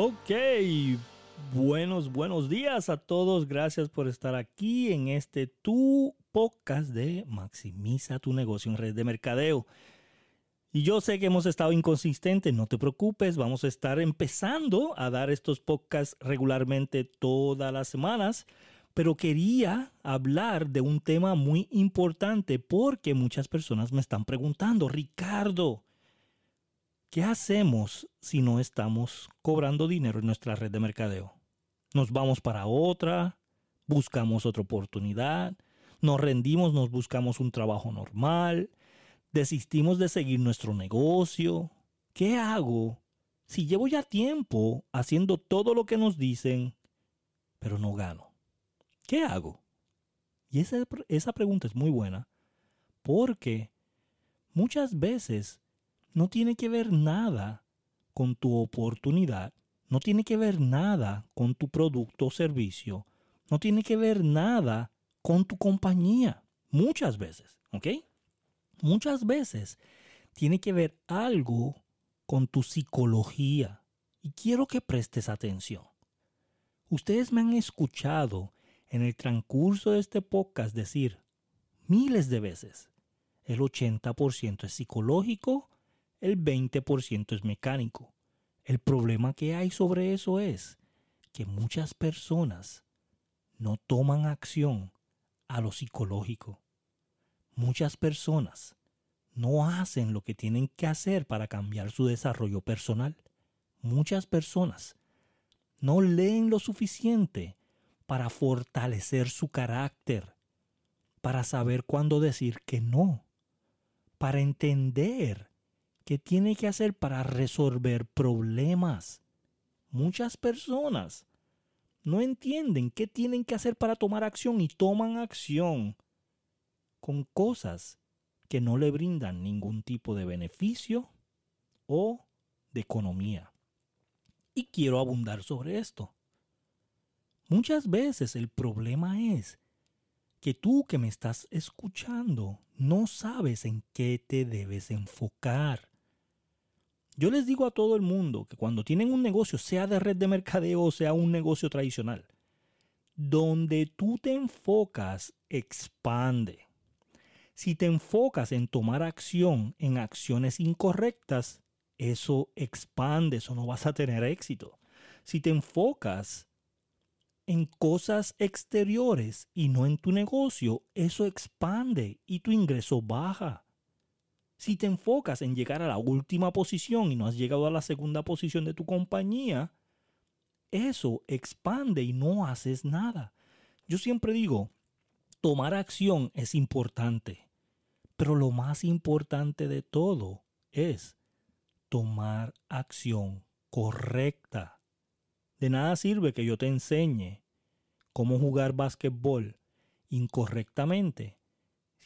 Ok, buenos, buenos días a todos. Gracias por estar aquí en este tu podcast de Maximiza tu negocio en red de mercadeo. Y yo sé que hemos estado inconsistentes, no te preocupes, vamos a estar empezando a dar estos podcasts regularmente todas las semanas, pero quería hablar de un tema muy importante porque muchas personas me están preguntando, Ricardo, ¿qué hacemos si no estamos cobrando dinero en nuestra red de mercadeo? ¿Nos vamos para otra? ¿Buscamos otra oportunidad? ¿Nos rendimos? ¿Nos buscamos un trabajo normal? desistimos de seguir nuestro negocio. ¿Qué hago si llevo ya tiempo haciendo todo lo que nos dicen, pero no gano? ¿Qué hago? Y esa, esa pregunta es muy buena porque muchas veces no tiene que ver nada con tu oportunidad, no tiene que ver nada con tu producto o servicio, no tiene que ver nada con tu compañía, muchas veces, ¿ok? muchas veces tiene que ver algo con tu psicología. Y quiero que prestes atención. Ustedes me han escuchado en el transcurso de este podcast decir miles de veces, el 80% es psicológico, el 20% es mecánico. El problema que hay sobre eso es que muchas personas no toman acción a lo psicológico muchas personas no hacen lo que tienen que hacer para cambiar su desarrollo personal. Muchas personas no leen lo suficiente para fortalecer su carácter, para saber cuándo decir que no, para entender qué tiene que hacer para resolver problemas. Muchas personas no entienden qué tienen que hacer para tomar acción y toman acción con cosas que no le brindan ningún tipo de beneficio o de economía. Y quiero abundar sobre esto. Muchas veces el problema es que tú que me estás escuchando no sabes en qué te debes enfocar. Yo les digo a todo el mundo que cuando tienen un negocio, sea de red de mercadeo o sea un negocio tradicional, donde tú te enfocas expande. Si te enfocas en tomar acción en acciones incorrectas, eso expande, eso no vas a tener éxito. Si te enfocas en cosas exteriores y no en tu negocio, eso expande y tu ingreso baja. Si te enfocas en llegar a la última posición y no has llegado a la segunda posición de tu compañía, eso expande y no haces nada. Yo siempre digo, tomar acción es importante. Pero lo más importante de todo es tomar acción correcta. De nada sirve que yo te enseñe cómo jugar básquetbol incorrectamente.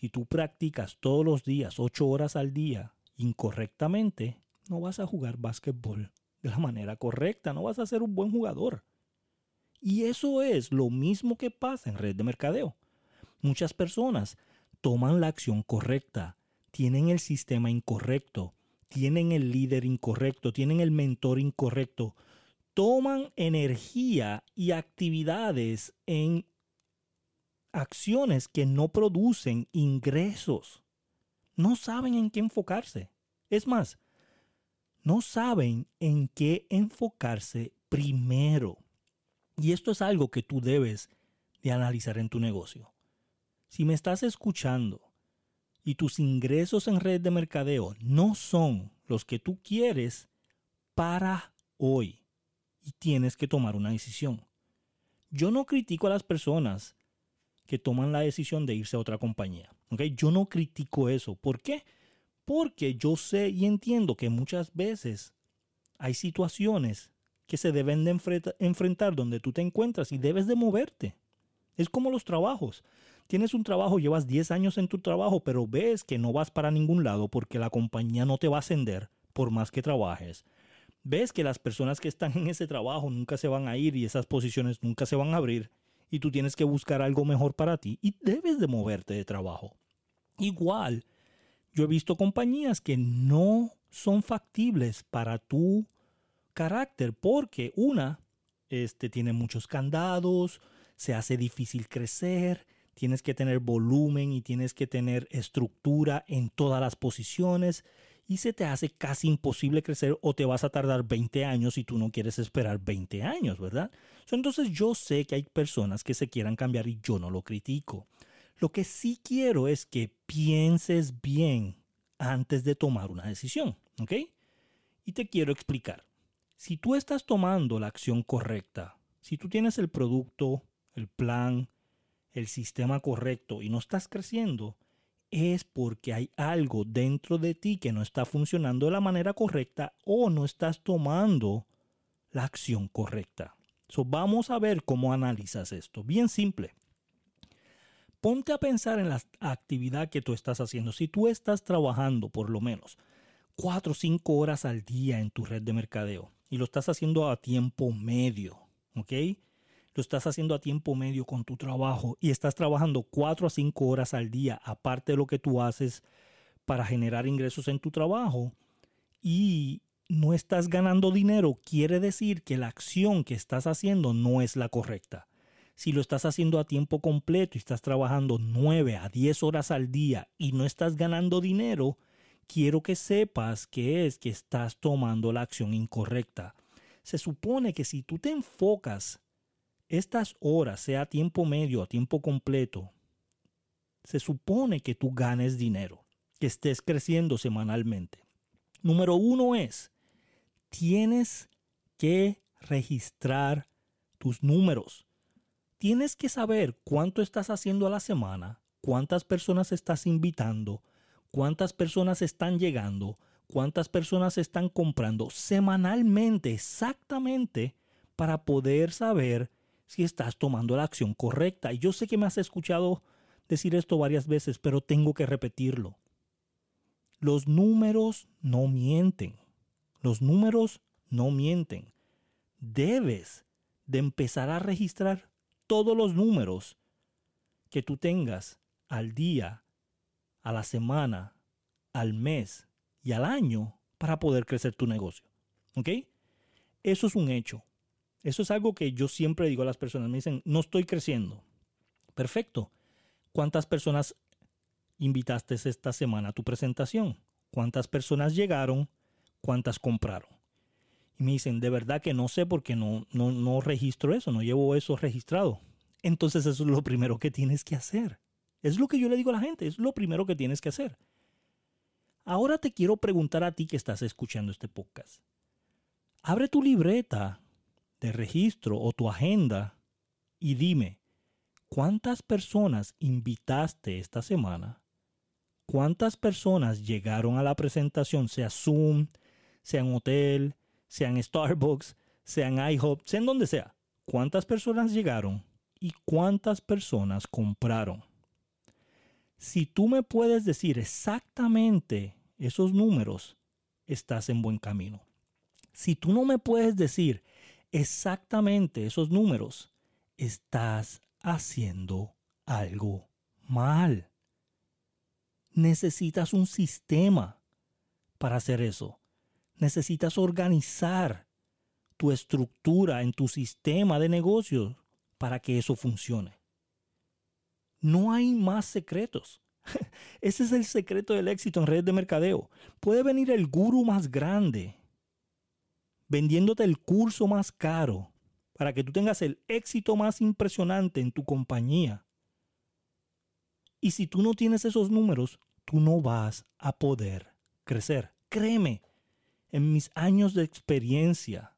Si tú practicas todos los días, ocho horas al día, incorrectamente, no vas a jugar básquetbol de la manera correcta, no vas a ser un buen jugador. Y eso es lo mismo que pasa en red de mercadeo. Muchas personas toman la acción correcta, tienen el sistema incorrecto, tienen el líder incorrecto, tienen el mentor incorrecto, toman energía y actividades en acciones que no producen ingresos. No saben en qué enfocarse. Es más, no saben en qué enfocarse primero. Y esto es algo que tú debes de analizar en tu negocio. Si me estás escuchando y tus ingresos en red de mercadeo no son los que tú quieres para hoy y tienes que tomar una decisión. Yo no critico a las personas que toman la decisión de irse a otra compañía. Yo no critico eso. ¿Por qué? Porque yo sé y entiendo que muchas veces hay situaciones que se deben de enfrentar donde tú te encuentras y debes de moverte. Es como los trabajos. Tienes un trabajo, llevas 10 años en tu trabajo, pero ves que no vas para ningún lado porque la compañía no te va a ascender por más que trabajes. Ves que las personas que están en ese trabajo nunca se van a ir y esas posiciones nunca se van a abrir y tú tienes que buscar algo mejor para ti y debes de moverte de trabajo. Igual, yo he visto compañías que no son factibles para tú carácter porque una este, tiene muchos candados, se hace difícil crecer, tienes que tener volumen y tienes que tener estructura en todas las posiciones y se te hace casi imposible crecer o te vas a tardar 20 años si tú no quieres esperar 20 años, ¿verdad? Entonces yo sé que hay personas que se quieran cambiar y yo no lo critico. Lo que sí quiero es que pienses bien antes de tomar una decisión, ¿ok? Y te quiero explicar. Si tú estás tomando la acción correcta, si tú tienes el producto, el plan, el sistema correcto y no estás creciendo, es porque hay algo dentro de ti que no está funcionando de la manera correcta o no estás tomando la acción correcta. So, vamos a ver cómo analizas esto. Bien simple. Ponte a pensar en la actividad que tú estás haciendo. Si tú estás trabajando por lo menos 4 o 5 horas al día en tu red de mercadeo y lo estás haciendo a tiempo medio, ¿ok? Lo estás haciendo a tiempo medio con tu trabajo y estás trabajando 4 a 5 horas al día, aparte de lo que tú haces para generar ingresos en tu trabajo, y no estás ganando dinero, quiere decir que la acción que estás haciendo no es la correcta. Si lo estás haciendo a tiempo completo y estás trabajando 9 a 10 horas al día y no estás ganando dinero, quiero que sepas que es que estás tomando la acción incorrecta. Se supone que si tú te enfocas estas horas, sea tiempo medio, a tiempo completo, se supone que tú ganes dinero, que estés creciendo semanalmente. Número uno es, tienes que registrar tus números. Tienes que saber cuánto estás haciendo a la semana, cuántas personas estás invitando, cuántas personas están llegando, cuántas personas están comprando semanalmente, exactamente, para poder saber si estás tomando la acción correcta. Y yo sé que me has escuchado decir esto varias veces, pero tengo que repetirlo. Los números no mienten. Los números no mienten. Debes de empezar a registrar todos los números que tú tengas al día, a la semana, al mes y al año para poder crecer tu negocio. ¿Ok? Eso es un hecho. Eso es algo que yo siempre digo a las personas. Me dicen, no estoy creciendo. Perfecto. ¿Cuántas personas invitaste esta semana a tu presentación? ¿Cuántas personas llegaron? ¿Cuántas compraron? Y me dicen, de verdad que no sé porque no, no, no registro eso, no llevo eso registrado. Entonces eso es lo primero que tienes que hacer. Es lo que yo le digo a la gente, es lo primero que tienes que hacer. Ahora te quiero preguntar a ti que estás escuchando este podcast. Abre tu libreta de registro o tu agenda y dime, ¿cuántas personas invitaste esta semana? ¿Cuántas personas llegaron a la presentación, sea Zoom, sea en hotel, sea en Starbucks, sea en IHOP, sea en donde sea? ¿Cuántas personas llegaron y cuántas personas compraron? Si tú me puedes decir exactamente esos números, estás en buen camino. Si tú no me puedes decir exactamente esos números, estás haciendo algo mal. Necesitas un sistema para hacer eso. Necesitas organizar tu estructura en tu sistema de negocios para que eso funcione. No hay más secretos. Ese es el secreto del éxito en redes de mercadeo. Puede venir el gurú más grande vendiéndote el curso más caro para que tú tengas el éxito más impresionante en tu compañía. Y si tú no tienes esos números, tú no vas a poder crecer. Créeme, en mis años de experiencia,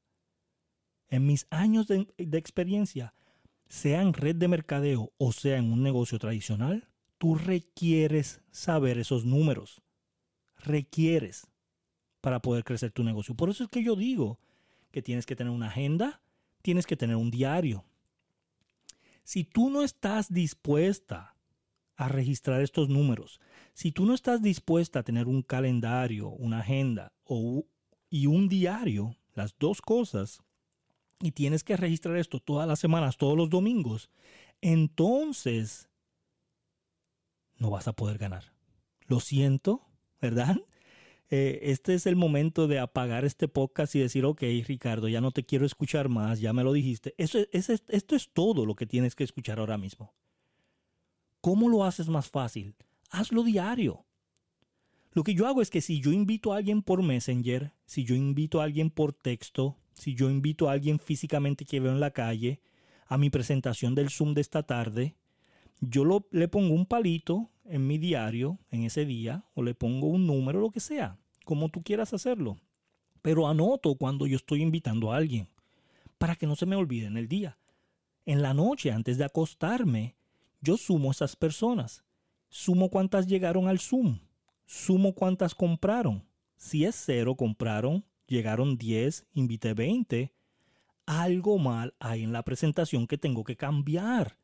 en mis años de, experiencia, sea en red de mercadeo o sea en un negocio tradicional, tú requieres saber esos números. Requieres para poder crecer tu negocio. Por eso es que yo digo que tienes que tener una agenda, tienes que tener un diario. Si tú no estás dispuesta a registrar estos números, si tú no estás dispuesta a tener un calendario, una agenda o, y un diario, las dos cosas, y tienes que registrar esto todas las semanas, todos los domingos, entonces no vas a poder ganar. Lo siento, ¿verdad? Eh, este es el momento de apagar este podcast y decir, ok, Ricardo, ya no te quiero escuchar más, ya me lo dijiste. Esto es todo lo que tienes que escuchar ahora mismo. ¿Cómo lo haces más fácil? Hazlo diario. Lo que yo hago es que si yo invito a alguien por Messenger, si yo invito a alguien por texto, si yo invito a alguien físicamente que veo en la calle a mi presentación del Zoom de esta tarde, yo le pongo un palito en mi diario en ese día o le pongo un número, lo que sea, como tú quieras hacerlo. Pero anoto cuando yo estoy invitando a alguien para que no se me olvide en el día. En la noche, antes de acostarme, yo sumo esas personas. Sumo cuántas llegaron al Zoom. Sumo cuántas compraron. Si es cero, compraron, llegaron 10, invité 20. Algo mal hay en la presentación que tengo que cambiar.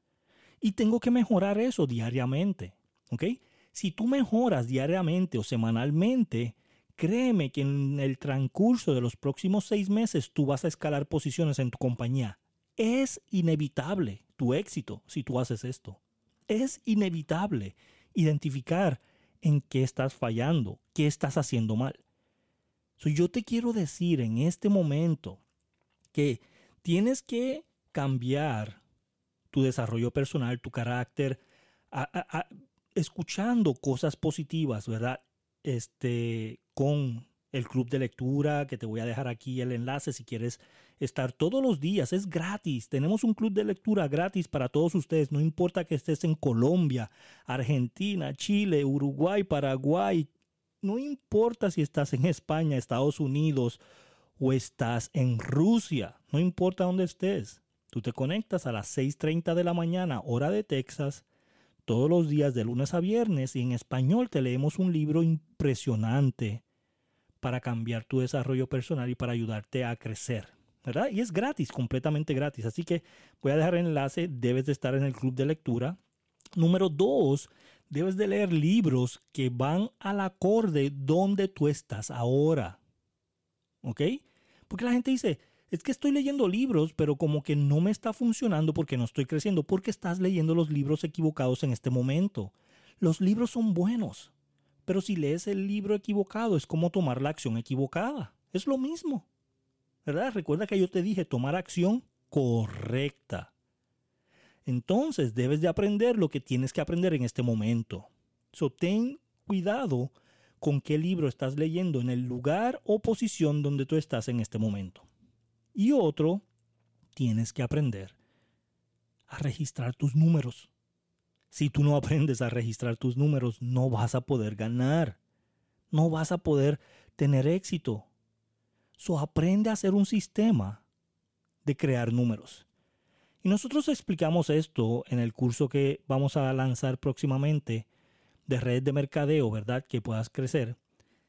Y tengo que mejorar eso diariamente. ¿Ok? Si tú mejoras diariamente o semanalmente, créeme que en el transcurso de los próximos seis meses tú vas a escalar posiciones en tu compañía. Es inevitable tu éxito si tú haces esto. Es inevitable identificar en qué estás fallando, qué estás haciendo mal. yo te quiero decir en este momento que tienes que cambiar tu desarrollo personal, tu carácter, escuchando cosas positivas, ¿verdad? Este, con el club de lectura, que te voy a dejar aquí el enlace si quieres estar todos los días, es gratis. Tenemos un club de lectura gratis para todos ustedes, no importa que estés en Colombia, Argentina, Chile, Uruguay, Paraguay, no importa si estás en España, Estados Unidos o estás en Rusia, no importa dónde estés. Tú te conectas a las 6.30 de la mañana, hora de Texas, todos los días de lunes a viernes y en español te leemos un libro impresionante para cambiar tu desarrollo personal y para ayudarte a crecer. ¿verdad? Y es gratis, completamente gratis. Así que voy a dejar el enlace, debes de estar en el club de lectura. Número dos, debes de leer libros que van al acorde donde tú estás ahora. ¿Ok? Porque la gente dice, es que estoy leyendo libros, pero como que no me está funcionando porque no estoy creciendo, porque estás leyendo los libros equivocados en este momento. Los libros son buenos, pero si lees el libro equivocado es como tomar la acción equivocada. Es lo mismo. ¿Verdad? Recuerda que yo te dije tomar acción correcta. Entonces debes de aprender lo que tienes que aprender en este momento. So, ten cuidado con qué libro estás leyendo en el lugar o posición donde tú estás en este momento. Y otro, tienes que aprender a registrar tus números. Si tú no aprendes a registrar tus números, no vas a poder ganar. No vas a poder tener éxito. So aprende a hacer un sistema de crear números. Y nosotros explicamos esto en el curso que vamos a lanzar próximamente de red de mercadeo, ¿verdad? Que puedas crecer.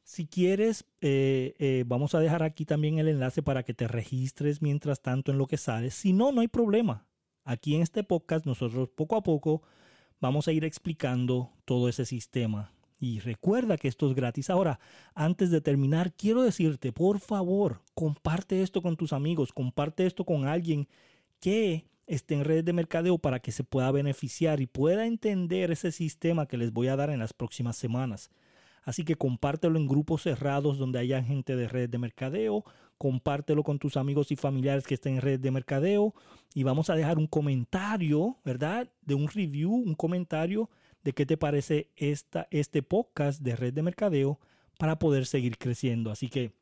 Si quieres, eh, eh, vamos a dejar aquí también el enlace para que te registres mientras tanto en lo que sales. Si no, no hay problema. Aquí en este podcast nosotros poco a poco vamos a ir explicando todo ese sistema. Y recuerda que esto es gratis. Ahora, antes de terminar, quiero decirte, por favor, comparte esto con tus amigos, comparte esto con alguien que esté en redes de mercadeo para que se pueda beneficiar y pueda entender ese sistema que les voy a dar en las próximas semanas. Así que compártelo en grupos cerrados donde haya gente de red de mercadeo, compártelo con tus amigos y familiares que estén en red de mercadeo y vamos a dejar un comentario, ¿verdad? De un review, un comentario de qué te parece esta, este podcast de red de mercadeo para poder seguir creciendo. Así que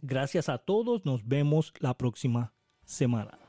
gracias a todos, nos vemos la próxima semana.